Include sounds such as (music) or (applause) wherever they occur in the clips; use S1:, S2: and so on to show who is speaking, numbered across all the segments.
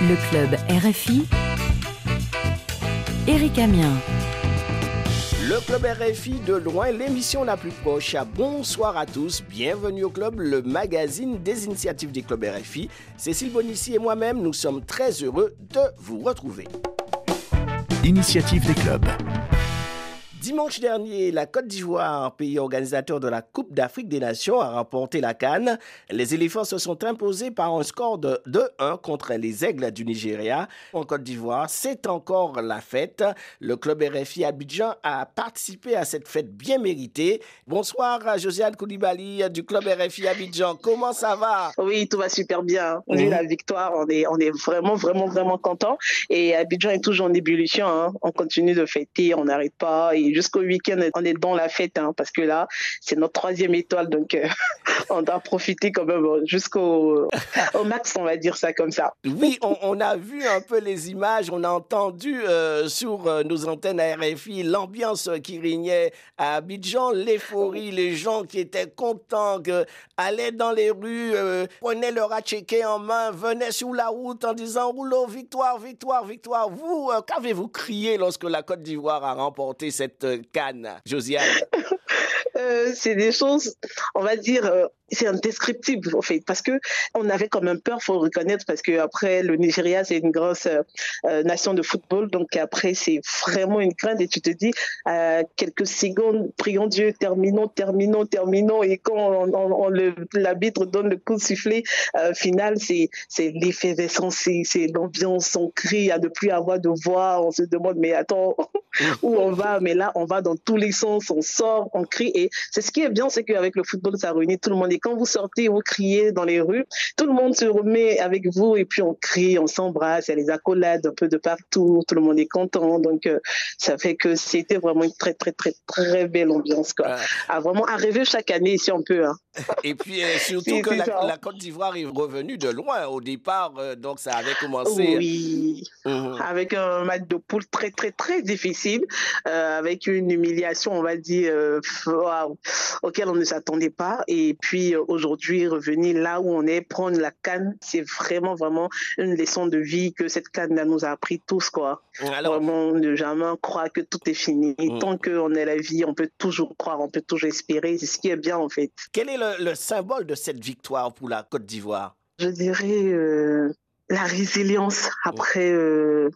S1: Le club RFI. Eric Amien.
S2: Le club RFI de loin, l'émission la plus proche. Bonsoir à tous, bienvenue au club, le magazine des initiatives des clubs RFI. Cécile Bonissi et moi-même, nous sommes très heureux de vous retrouver.
S3: Initiative des clubs.
S2: Dimanche dernier, la Côte d'Ivoire, pays organisateur de la Coupe d'Afrique des Nations, a remporté la Cannes. Les éléphants se sont imposés par un score de 2-1 contre les aigles du Nigeria. En Côte d'Ivoire, c'est encore la fête. Le club RFI Abidjan a participé à cette fête bien méritée. Bonsoir à Josiane Koulibaly du club RFI Abidjan. Comment ça va?
S4: Oui, tout va super bien. On a la victoire, on est, on est vraiment, vraiment, vraiment content. Et Abidjan est toujours en ébullition. Hein. On continue de fêter, on n'arrête pas. Et jusqu'au week-end, on est dans la fête, hein, parce que là, c'est notre troisième étoile, donc euh, (laughs) on doit profiter quand même euh, jusqu'au au max, on va dire ça comme ça.
S2: Oui, on, a vu un peu les images, on a entendu euh, sur nos antennes à RFI l'ambiance qui régnait à Abidjan, l'euphorie, les gens qui étaient contents, que, allaient dans les rues, prenaient leur checker en main, venaient sur la route en disant rouleau, victoire, victoire, victoire. Vous, qu'avez-vous crié lorsque la Côte d'Ivoire a remporté cette Cannes, Josiane?
S4: Euh, c'est des choses, on va dire, euh, c'est indescriptible en fait, parce que on avait quand même peur, faut reconnaître, parce que après le Nigeria c'est une grosse euh, nation de football, donc après c'est vraiment une crainte et tu te dis quelques secondes, prions Dieu, terminons, terminons, terminons, et quand on, l'arbitre donne le coup de sifflet final, c'est c'est l'effervescence, c'est l'ambiance, on crie à ne plus avoir de voix, on se demande mais attends (laughs) où on va, mais là on va dans tous les sens, on sort, on crie et c'est ce qui est bien, c'est qu'avec le football, ça réunit tout le monde. Et quand vous sortez, vous criez dans les rues, tout le monde se remet avec vous et puis on crie, on s'embrasse, il y a les accolades un peu de partout, tout le monde est content. Donc, euh, ça fait que c'était vraiment une très, très, très, très belle ambiance, quoi. À vraiment arriver chaque année si on peut. Hein. (laughs)
S2: Et puis, euh, surtout que la, Côte d'Ivoire est revenue de loin au départ, euh, donc ça avait commencé.
S4: Oui, mhm. avec un match de poule très, très, très difficile, avec une humiliation, on va dire, auquel on ne s'attendait pas. Et puis euh, aujourd'hui, revenir là où on est, prendre la canne, c'est vraiment, vraiment une leçon de vie que cette canne nous a appris tous. Quoi. vraiment, ne jamais croire que tout est fini. Mm. Tant qu'on est la vie, on peut toujours croire, on peut toujours espérer. C'est ce qui est bien en fait.
S2: Quel est le, symbole de cette victoire pour la Côte d'Ivoire?
S4: Je dirais euh, la résilience après euh,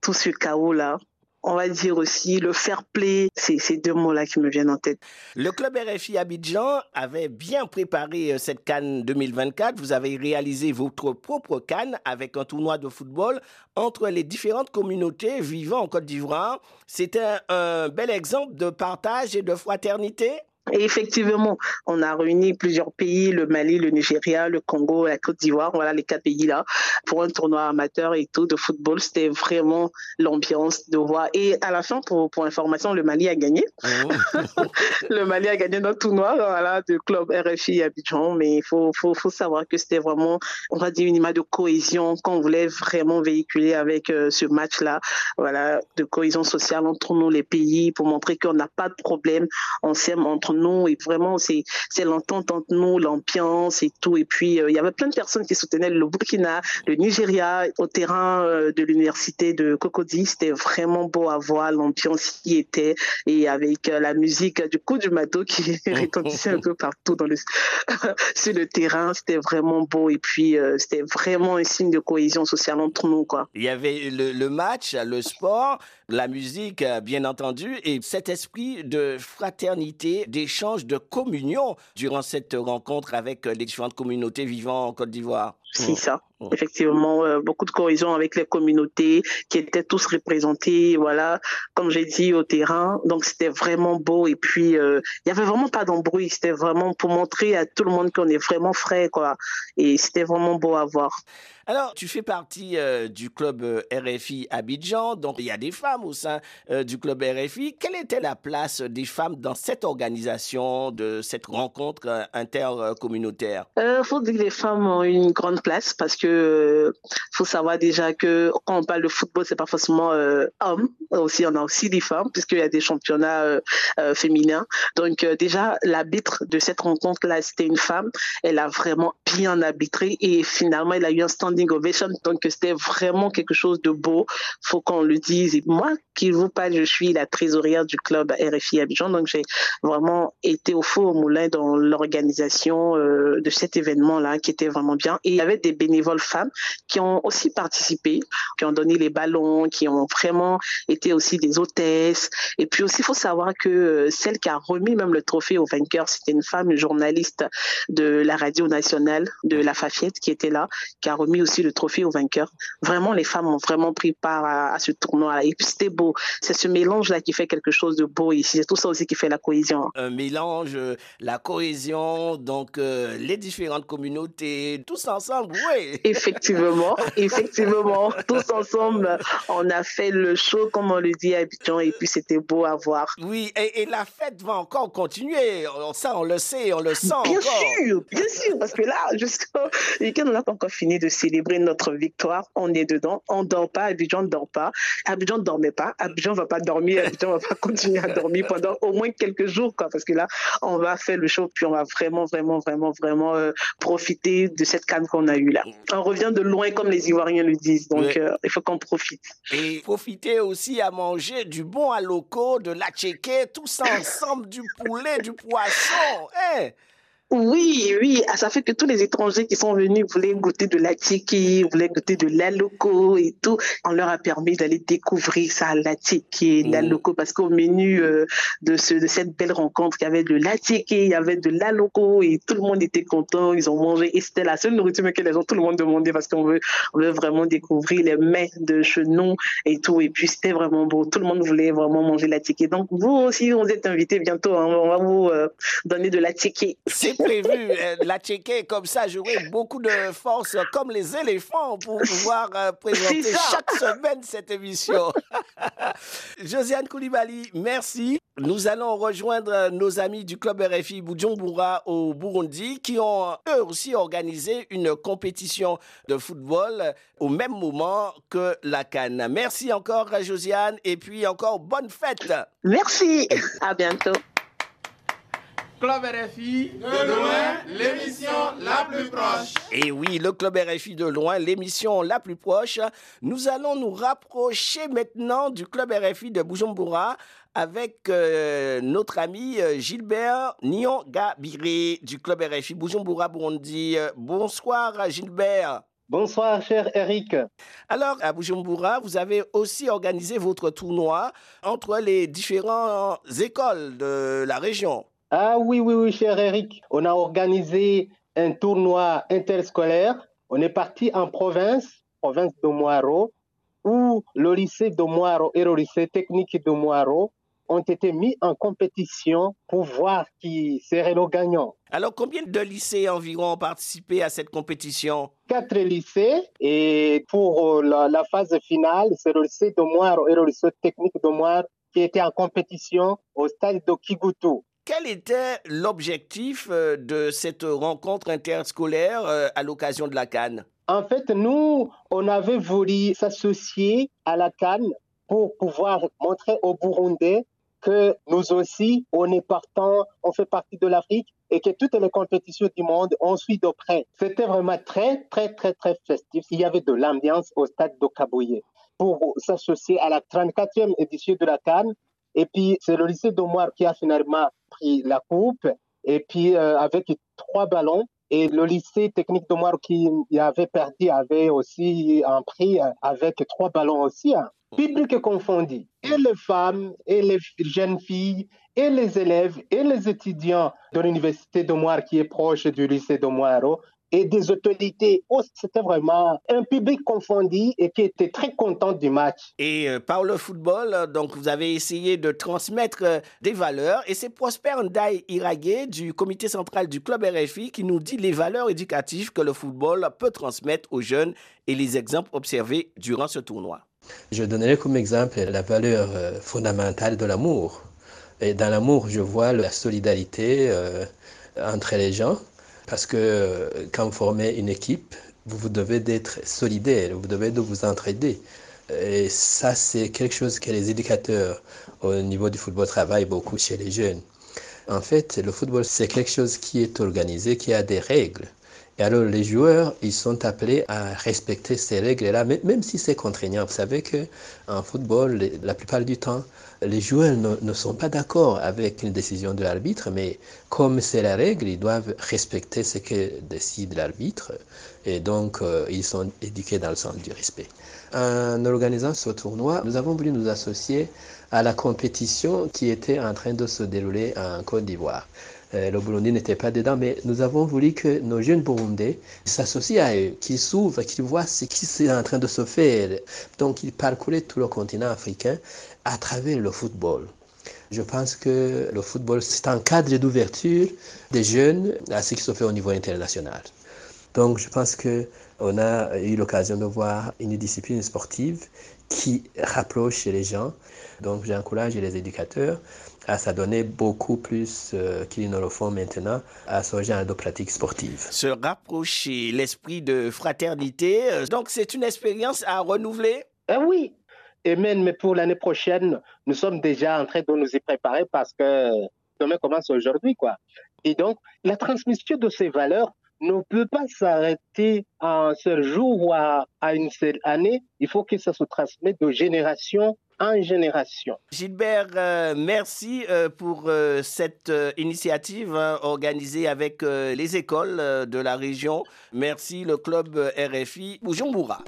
S4: tout ce chaos-là on va dire aussi le fair play. C'est ces deux mots-là qui me viennent en tête.
S2: Le club RFI Abidjan avait bien préparé euh, cette Cannes 2024. Vous avez réalisé votre propre Cannes avec un tournoi de football entre les différentes communautés vivant en Côte d'Ivoire. C'était un bel exemple de partage et de fraternité.
S4: Et effectivement, on a réuni plusieurs pays, le Mali, le Nigeria, le Congo, la Côte d'Ivoire, voilà les quatre pays-là, pour un tournoi amateur et tout de football. C'était vraiment l'ambiance de voir. Et à la fin, pour, pour information, le Mali a gagné. Oh. (laughs) le Mali a gagné notre tournoi voilà, de club RFI Abidjan. Mais il faut, faut, faut savoir que c'était vraiment, on va dire, une image de cohésion qu'on voulait vraiment véhiculer avec euh, ce match-là. Voilà, de cohésion sociale entre nous, les pays, pour montrer qu'on n'a pas de problème. On s'aime entre nous et vraiment c'est c'est l'entente entre nous, l'ambiance et tout. Et puis euh, il y avait plein de personnes qui soutenaient le Burkina, le Nigeria au terrain euh, de l'université de Cocody. C'était vraiment beau à voir l'ambiance qui était et avec euh, la musique du coup du mato qui (laughs) retentissait un peu partout dans le (laughs) sur le terrain. C'était vraiment beau et puis c'était vraiment un signe de cohésion sociale entre nous quoi.
S2: Il y avait le match, le sport, la musique bien entendu et cet esprit de fraternité, des échange de communion durant cette rencontre avec les différentes communautés vivant en Côte d'Ivoire.
S4: C'est mmh. ça. Mmh. Effectivement, euh, beaucoup de cohésion avec les communautés qui étaient tous représentées, voilà, comme j'ai dit, au terrain. Donc, c'était vraiment beau. Et puis, euh, il y avait vraiment pas d'embrouille. C'était vraiment pour montrer à tout le monde qu'on est vraiment frais, quoi. Et c'était vraiment beau à voir.
S2: Alors, tu fais partie euh, du club RFI Abidjan, donc il y a des femmes au sein du club RFI. Quelle était la place des femmes dans cette organisation, de cette rencontre intercommunautaire?
S4: Il faut dire que les femmes ont une grande place parce que euh, faut savoir déjà que quand on parle de football, c'est pas forcément euh, homme. Aussi, on a aussi des femmes puisqu'il y a des championnats euh, féminins. Donc déjà, l'arbitre de cette rencontre-là, c'était une femme. Elle a vraiment bien arbitré et finalement il a eu un standing ovation. Donc c'était vraiment quelque chose de beau. Faut qu'on le dise. Moi qui vous parle je suis la trésorière du club RFI Abidjan. Donc j'ai vraiment été au faux au moulin dans l'organisation euh, de cet événement là qui était vraiment bien. Et il y avait des bénévoles femmes qui ont aussi participé qui ont donné les ballons qui ont vraiment été aussi des hôtesses. Et puis aussi il faut savoir que euh, celle qui a remis même le trophée au vainqueur c'était une femme journaliste de la radio nationale de la Fafiette qui était là, qui a remis aussi le trophée au vainqueur. Vraiment, les femmes ont vraiment pris part à, ce tournoi. Et puis c'était beau. C'est ce mélange-là qui fait quelque chose de beau ici. C'est tout ça aussi qui fait la cohésion.
S2: Un mélange, la cohésion, donc euh, les différentes communautés, tous ensemble, oui.
S4: Effectivement, (laughs) effectivement, tous ensemble, on a fait le show, comme on le dit à Abidjan, et puis c'était beau à voir.
S2: Oui, et, et, la fête va encore continuer. Ça, on le sait, on le sent.
S4: Bien sûr, bien sûr, parce que là, jusqu'au (laughs) week-end, on n'a pas encore fini de célébrer notre victoire. On est dedans, on ne dort pas, Abidjan ne dort pas. Abidjan ne dormait pas, Abidjan ne va pas dormir, Abidjan va pas (laughs) continuer à dormir pendant au moins quelques jours, quoi, parce que là, on va faire le show, puis on va vraiment, vraiment, vraiment, vraiment euh, profiter de cette canne qu'on a eue là. On revient de loin, comme les Ivoiriens le disent, donc euh, il faut qu'on profite.
S2: Et profiter aussi à manger du bon à locaux, de la tchéké, tout ça ensemble, du poulet, du poisson. Hein?
S4: Oui, oui, ah, ça fait que tous les étrangers qui sont venus voulaient goûter de la tiki, voulaient goûter de la loco et tout. On leur a permis d'aller découvrir ça, la tiki, la mmh. loco, parce qu'au menu euh, de, ce, de cette belle rencontre, il y avait de la tiki, il y avait de la loco et tout le monde était content, ils ont mangé et c'était la seule nourriture que les gens, tout le monde demandait parce qu'on veut, on veut vraiment découvrir les mets de chenon et tout. Et puis c'était vraiment beau, tout le monde voulait vraiment manger la tiki. Donc vous aussi, vous êtes invités bientôt, hein. on va vous euh, donner de la tiki
S2: prévu. Euh, la Tchéquée, comme ça, j'aurai beaucoup de force, comme les éléphants, pour pouvoir euh, présenter chaque semaine cette émission. (laughs) Josiane Koulibaly, merci. Nous allons rejoindre nos amis du club RFI Bujumbura au Burundi qui ont eux aussi organisé une compétition de football au même moment que la Cannes. Merci encore Josiane et puis encore bonne fête.
S4: Merci, à bientôt.
S1: Club RFI, de loin, l'émission la plus proche.
S2: Et oui, le Club RFI de loin, l'émission la plus proche. Nous allons nous rapprocher maintenant du Club RFI de Bujumbura avec euh, notre ami euh, Gilbert Nyongabire du Club RFI Bujumbura Burundi. Bonsoir Gilbert.
S5: Bonsoir, cher Eric.
S2: Alors, à Bujumbura, vous avez aussi organisé votre tournoi entre les différentes écoles de la région.
S5: Ah oui, oui, oui, cher Eric. On a organisé un tournoi interscolaire. On est parti en province, province de Moiro, où le lycée de Moiro et le lycée technique de Moiro ont été mis en compétition pour voir qui serait le gagnant.
S2: Alors, combien de lycées environ ont participé à cette compétition?
S5: Quatre lycées. Et pour la, la phase finale, c'est le lycée de Moiro et le lycée technique de Moiro qui étaient en compétition au stade de Kigutu.
S2: Quel était l'objectif euh, de cette rencontre interscolaire euh, à l'occasion de la Cannes?
S5: En fait, nous, on avait voulu s'associer à la Cannes pour pouvoir montrer aux Burundais que nous aussi, on est partant, on fait partie de l'Afrique et que toutes les compétitions du monde, on suit de près. C'était vraiment très, très, très, très festif. Il y avait de l'ambiance au stade de pour s'associer à la 34e édition de la Cannes. Et puis, c'est le lycée d'Omar qui a finalement pris la coupe et puis euh, avec trois ballons. Et le lycée technique Moire qui avait perdu avait aussi un prix euh, avec trois ballons aussi. Hein. Public confondu. Et les femmes, et les jeunes filles, et les élèves, et les étudiants de l'université Moire qui est proche du lycée Moire et des autorités. Oh, c'était vraiment un public confondu et qui était très content du match.
S2: Et euh, par le football, euh, donc vous avez essayé de transmettre euh, des valeurs et c'est Prosper Ndai Iragé du comité central du club RFI qui nous dit les valeurs éducatives que le football peut transmettre aux jeunes et les exemples observés durant ce tournoi.
S6: Je donnerai comme exemple la valeur fondamentale de l'amour. Et dans l'amour, je vois la solidarité entre les gens parce que euh, quand vous formez une équipe, vous devez d'être solidaire, vous devez de vous entraider. Et ça, c'est quelque chose que les éducateurs au niveau du football travaillent beaucoup chez les jeunes. En fait, le football, c'est quelque chose qui est organisé, qui a des règles. Et alors les joueurs, ils sont appelés à respecter ces règles-là, même si c'est contraignant. Vous savez que en football, la plupart du temps, les joueurs ne, sont pas d'accord avec une décision de l'arbitre, mais comme c'est la règle, ils doivent respecter ce que décide l'arbitre. Et donc, euh, ils sont éduqués dans le sens du respect. En organisant ce tournoi, nous avons voulu nous associer à la compétition qui était en train de se dérouler en Côte d'Ivoire. Euh, le Burundi n'était pas dedans, mais nous avons voulu que nos jeunes Burundais s'associent à eux, qu'ils s'ouvrent, qu'ils voient ce qui est en train de se faire. Donc, ils parcouraient tout le continent africain à travers le football. Je pense que le football, c'est un cadre d'ouverture des jeunes à ce qui se fait au niveau international. Donc, je pense qu'on a eu l'occasion de voir une discipline sportive qui rapproche les gens. Donc, j'encourage les éducateurs à s'adonner beaucoup plus euh, qu'ils ne le font maintenant à ce genre de pratiques sportives.
S2: Se rapprocher, l'esprit de fraternité, euh, donc c'est une expérience à renouveler?
S5: Ah Oui, et même pour l'année prochaine, nous sommes déjà en train de nous y préparer parce que demain commence aujourd'hui. quoi. Et donc, la transmission de ces valeurs ne peut pas s'arrêter à un seul jour ou à, à, une seule année. Il faut que ça se transmette de génération en génération.
S2: Gilbert, euh, merci euh, pour euh, cette initiative hein, organisée avec les écoles de la région. Merci le club RFI Bujumbura.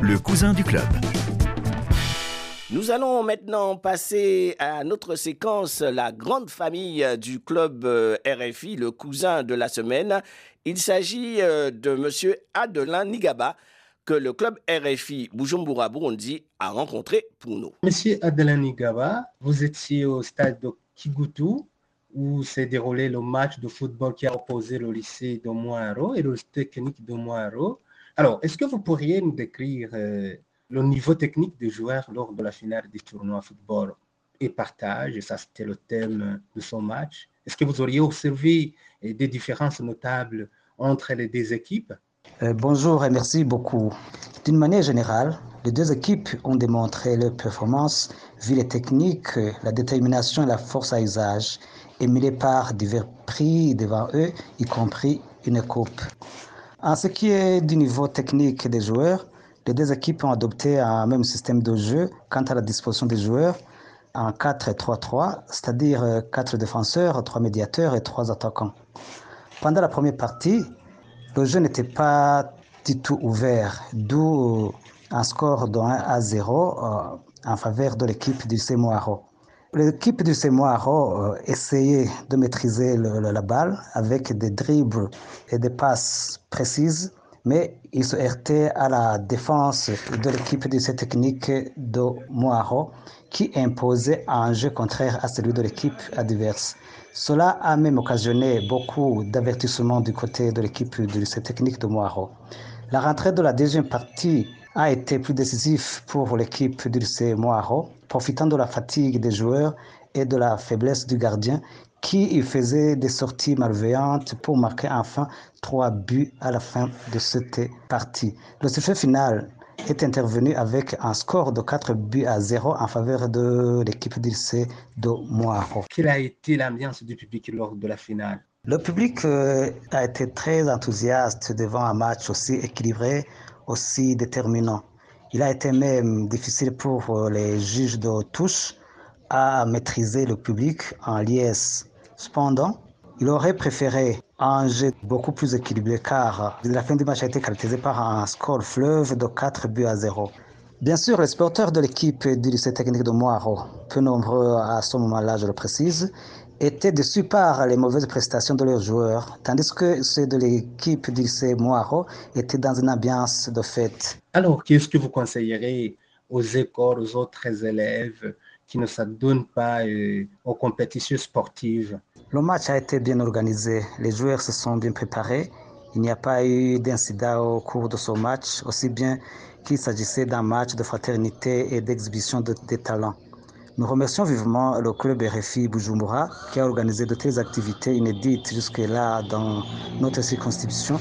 S3: Le cousin du club.
S2: Nous allons maintenant passer à notre séquence, la grande famille du club RFI, le cousin de la semaine. Il s'agit de M. Adelin Nigaba, que le club RFI Bujumbura Burundi a rencontré pour nous.
S7: Monsieur Adelani Gaba, vous étiez au stade de Kigutu où s'est déroulé le match de football qui a opposé le lycée de Moaro et le technique de Moaro. Alors, est-ce que vous pourriez nous décrire euh, le niveau technique des joueurs lors de la finale du tournoi football et partage Ça, c'était le thème de son match. Est-ce que vous auriez observé des différences notables entre les deux équipes?
S8: Euh, bonjour et merci beaucoup. D'une manière générale, les deux équipes ont démontré leur performance vu les techniques, la détermination et la force à usage, émulées par divers prix devant eux, y compris une coupe. En ce qui est du niveau technique des joueurs, les deux équipes ont adopté un même système de jeu quant à la disposition des joueurs en 4-3-3, c'est-à-dire 4 défenseurs, 3 médiateurs et 3 attaquants. Pendant la première partie, le jeu n'était pas du tout ouvert, d'où un score de 1 à 0 euh, en faveur de l'équipe du Semoaro. L'équipe du Semoaro euh, essayait de maîtriser la balle avec des dribbles et des passes précises, mais il se heurtait à la défense de l'équipe de cette technique de Moaro qui imposait un jeu contraire à celui de l'équipe adverse. Cela a même occasionné beaucoup d'avertissements du côté de l'équipe du lycée technique de Moiro. La rentrée de la deuxième partie a été plus décisive pour l'équipe du lycée Moiro, profitant de la fatigue des joueurs et de la faiblesse du gardien qui faisait des sorties malveillantes pour marquer enfin trois buts à la fin de cette partie. Le succès final est intervenu avec un score de 4 buts à 0 en faveur de l'équipe d'Ilse de Moiro.
S7: Quelle a été l'ambiance du public lors de la finale?
S8: Le public euh, a été très enthousiaste devant un match aussi équilibré, aussi déterminant. Il a été même difficile pour euh, les juges de touche à maîtriser le public en liesse. Cependant, il aurait préféré un beaucoup plus équilibré car la fin du match a été caractérisée par un score fleuve de 4 buts à 0. Bien sûr, les supporters de l'équipe du lycée technique de Moiro, peu nombreux à ce moment-là, je le précise, étaient déçus par les mauvaises prestations de leurs joueurs, tandis que ceux de l'équipe du lycée Moiro étaient dans une ambiance de fête.
S7: Alors, qu'est-ce que vous conseillerez aux écoles, aux autres élèves qui ne s'adonnent pas euh, aux compétitions sportives?
S8: Le match a été bien organisé. Les joueurs se sont bien préparés. Il n'y a pas eu d'incident au cours de ce match, aussi bien qu'il s'agissait d'un match de fraternité et d'exhibition de, des talents. Nous remercions vivement le club RFI Bujumbura qui a organisé de telles activités inédites jusque-là dans notre circonscription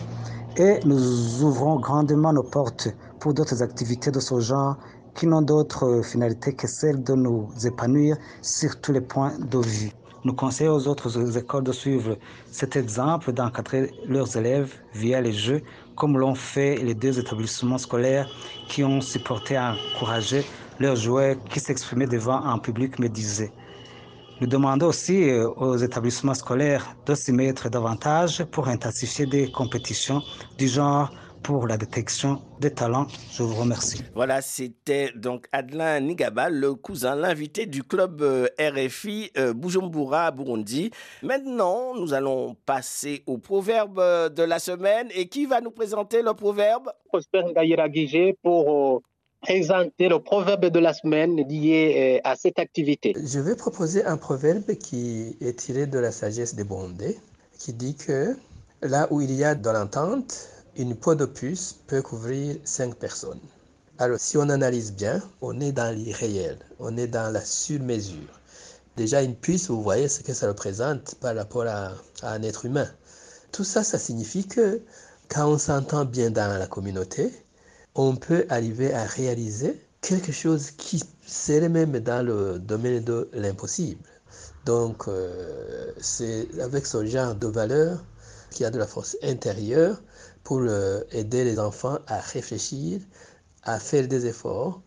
S8: et nous ouvrons grandement nos portes pour d'autres activités de ce genre qui n'ont d'autre finalité que celle de nous épanouir sur tous les points de vue. Nous conseillons aux autres écoles de suivre cet exemple, d'encadrer leurs élèves via les jeux, comme l'ont fait les deux établissements scolaires qui ont supporté et encouragé leurs joueurs qui s'exprimaient devant un public médisé. Nous demandons aussi euh, aux établissements scolaires de s'y mettre davantage pour intensifier des compétitions du genre pour la détection des talents. Je vous remercie.
S2: Voilà, c'était donc Adlin Nigaba, le cousin, l'invité du club euh, RFI euh, Bujumbura, Burundi. Maintenant, nous allons passer au proverbe euh, de la semaine. Et qui va nous présenter le proverbe?
S5: Prosper Ngaïra Guigé pour présenter le proverbe de la semaine lié à cette activité.
S6: Je vais proposer un proverbe qui est tiré de la sagesse des Burundais, qui dit que là où il y a de l'entente, une peau de puce peut couvrir cinq personnes. Alors, si on analyse bien, on est dans l'irréel, on est dans la sur-mesure. Déjà, une puce, vous voyez ce que ça représente par rapport à, un être humain. Tout ça, ça signifie que quand on s'entend bien dans la communauté, on peut arriver à réaliser quelque chose qui serait même dans le domaine de l'impossible. Donc, euh, c'est avec ce genre de valeur qu'il y a de la force intérieure pour euh, aider les enfants à réfléchir, à faire des efforts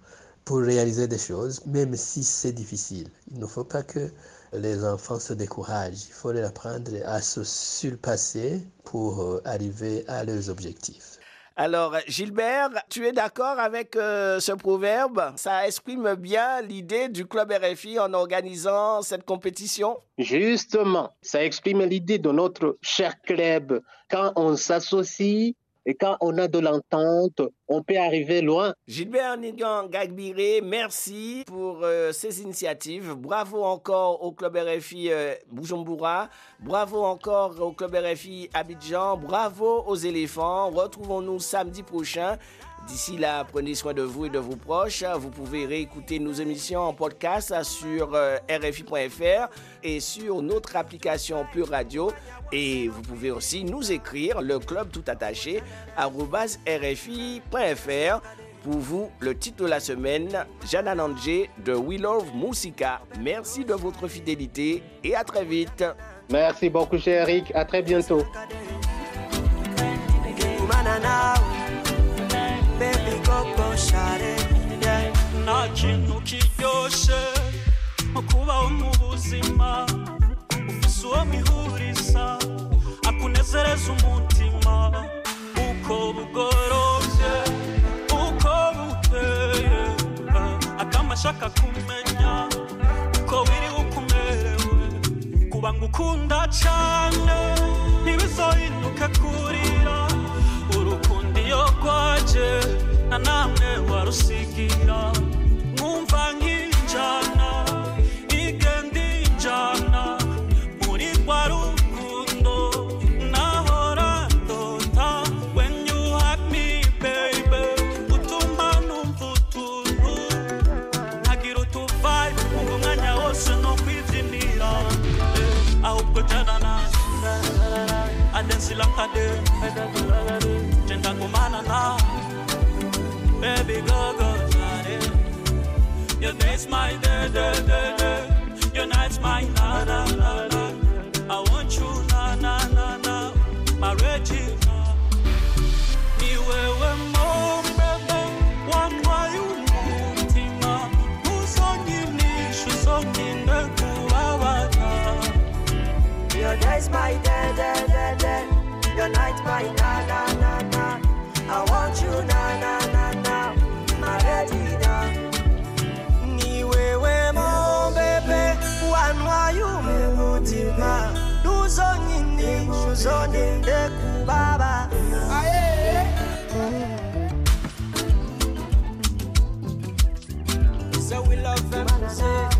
S6: pour réaliser des choses, même si c'est difficile. Il ne faut pas que les enfants se découragent. Il faut les apprendre à se surpasser pour euh, arriver à leurs objectifs.
S2: Alors, Gilbert, tu es d'accord avec euh, ce proverbe? Ça exprime bien l'idée du club RFI en organisant cette compétition?
S5: Justement, ça exprime l'idée de notre cher club. Quand on s'associe et quand on a de l'entente, on peut arriver loin.
S2: Gilbert Nigan Gagbiré, merci pour euh, ces initiatives. Bravo encore au club RFI euh, Bujumbura. Bravo encore au club RFI Abidjan. Bravo aux éléphants. Retrouvons-nous samedi prochain. D'ici là, prenez soin de vous et de vos proches. Vous pouvez réécouter nos émissions en podcast sur euh, rfi.fr et sur notre application Pure Radio. Et vous pouvez aussi nous écrire le club tout attaché rfi.fr. Pour vous, le titre de la semaine, Jana Nandje de We Love Musica. Merci de votre fidélité et à très vite.
S5: Merci beaucoup, cher Eric. À très bientôt.
S9: Nta kintu kiryoshe nko kubaho mu buzima ufise uwo mwihuriza akunezereza umutima uko bugorobye uko bukeye akamashaka kumenya uko wiri uko umerewe kuba ngukunda cane ntibizohinduke kurira urukundo iyo rwaje na namwe warusigira mwumva nk'injana igenda injana muri rwa rukundo nahora ndota when you hug me baby utuma numva utuntu nkagira utuvibe umva umwanya wose no kwibyinira ahubwo jana na adensila kade baby go go shawty. Your day's my day, day, day, day. Your night's my na na na na. I want you na na na na, my Regina. Ni wewe mo bebe, wantwaye umutima. Uzonyinisha, uzonyine kubabara.
S10: Your day's my day, day, day, day. Your night's my na na na na.
S9: So we love them.